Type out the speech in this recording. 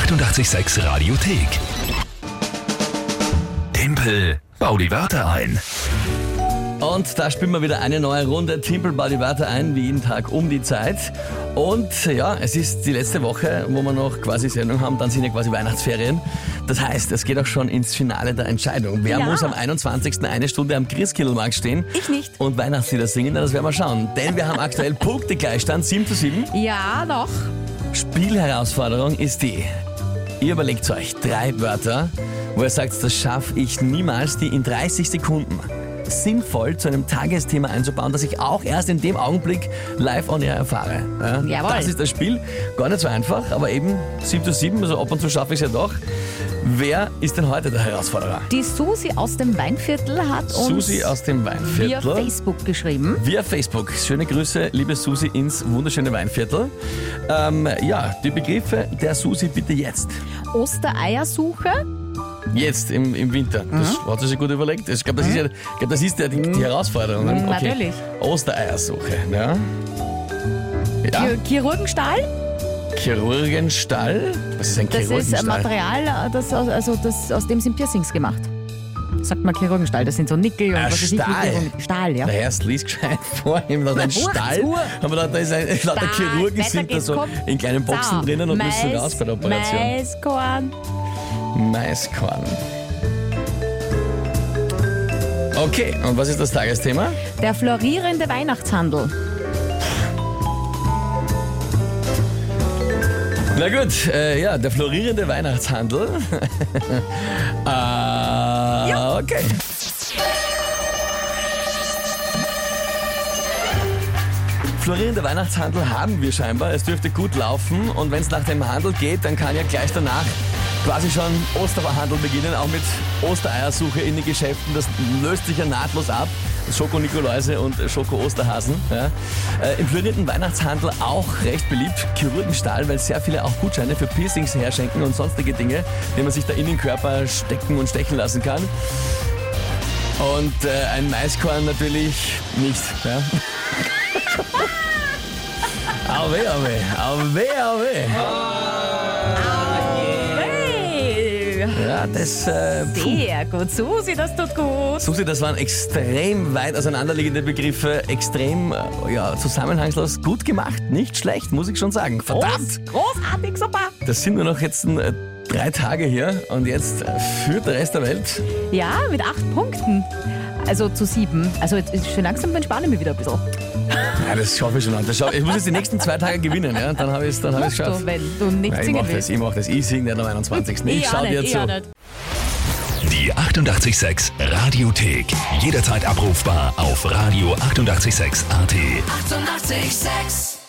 886 Radiothek. Tempel, bau die Wörter ein. Und da spielen wir wieder eine neue Runde Timpel bau die Wörter ein, wie jeden Tag um die Zeit. Und ja, es ist die letzte Woche, wo wir noch quasi Sendung haben, dann sind ja quasi Weihnachtsferien. Das heißt, es geht auch schon ins Finale der Entscheidung. Wer Ja. muss am 21. eine Stunde am Christkindlmarkt stehen? Ich nicht. Und Weihnachtslieder singen? Na, das werden wir schauen. Denn wir haben aktuell Punktegleichstand 7 zu 7. Ja, noch. Spielherausforderung ist die. Ihr überlegt euch drei Wörter, wo ihr sagt, das schaffe ich niemals, die in 30 Sekunden sinnvoll zu einem Tagesthema einzubauen, das ich auch erst in dem Augenblick live on air erfahre. Ja, Jawohl. Das ist das Spiel. Gar nicht so einfach, aber eben 7 zu 7, also ab und zu schaffe ich es ja doch. Wer ist denn heute der Herausforderer? Die Susi aus dem Weinviertel hat uns Susi aus dem via Weinviertel. Facebook geschrieben. Via Facebook. Schöne Grüße, liebe Susi, ins wunderschöne Weinviertel. Ähm, ja, die Begriffe der Susi bitte jetzt. Ostereiersuche. Jetzt im, im Winter. Das Mhm. hat sie sich gut überlegt. Ich glaube, das, ist ja, ich glaub, das ist ja die, die Herausforderung. Mhm, Okay. natürlich. Ostereiersuche. Ja. ja. Chir- Chirurgenstahl. Chirurgenstall. Was ist ein Das ist Chirurgenstall? ein Material, das, aus- also das, aus dem sind Piercings gemacht. Sagt man Chirurgenstahl, das sind so Nickel und Ah, was weiß ich, wie Stahl. Chirurgen- Stahl, ja. Na, erst lies gescheit vor, ihm noch ein Na, Stall. Uhr. Gedacht, da ist ein, lauter Chirurgen weiter sind da geht's, so komm. in kleinen Boxen drinnen und müssen Mais- raus bei der Operation. Maiskorn. Maiskorn. Okay, und was ist das Tagesthema? Der florierende Weihnachtshandel. Na gut, äh, ja, der florierende Weihnachtshandel. ah, okay. Florierender Weihnachtshandel haben wir scheinbar. Es dürfte gut laufen und wenn es nach dem Handel geht, dann kann ja gleich danach quasi schon Osterhandel beginnen, auch mit Ostereiersuche in den Geschäften. Das löst sich ja nahtlos ab. Schoko-Nikoläuse und Schoko-Osterhasen. Ja. Äh, Im florierenden Weihnachtshandel auch recht beliebt, Chirurgenstahl, weil sehr viele auch Gutscheine für Piercings herschenken und sonstige Dinge, die man sich da in den Körper stecken und stechen lassen kann. Und äh, ein Maiskorn natürlich nicht. Ja. Auwe, auwe, auwe, auwe. Ja, das, äh. Sehr gut, Susi, das tut gut. Susi, das waren extrem weit auseinanderliegende Begriffe, extrem äh, ja, zusammenhangslos, gut gemacht, nicht schlecht, muss ich schon sagen. Verdammt! Groß, großartig, super. Das sind nur noch jetzt äh, drei Tage hier und jetzt führt der Rest der Welt. Ja, mit acht Punkten. Also zu sieben. Also jetzt ist schon langsam entspanne ich mich wieder ein bisschen. Ja, das schaffe ich schon. Das schaff, ich muss jetzt die nächsten zwei Tage gewinnen, ja? dann habe ich es hab geschafft. du, wenn du nicht Ja, ich singen mache das, ich mache das. Ich singe nicht am 21. Ich, Ich auch schau nicht, dir ich zu. Die 886 Radiothek. Jederzeit abrufbar auf radio886.at. 886! 886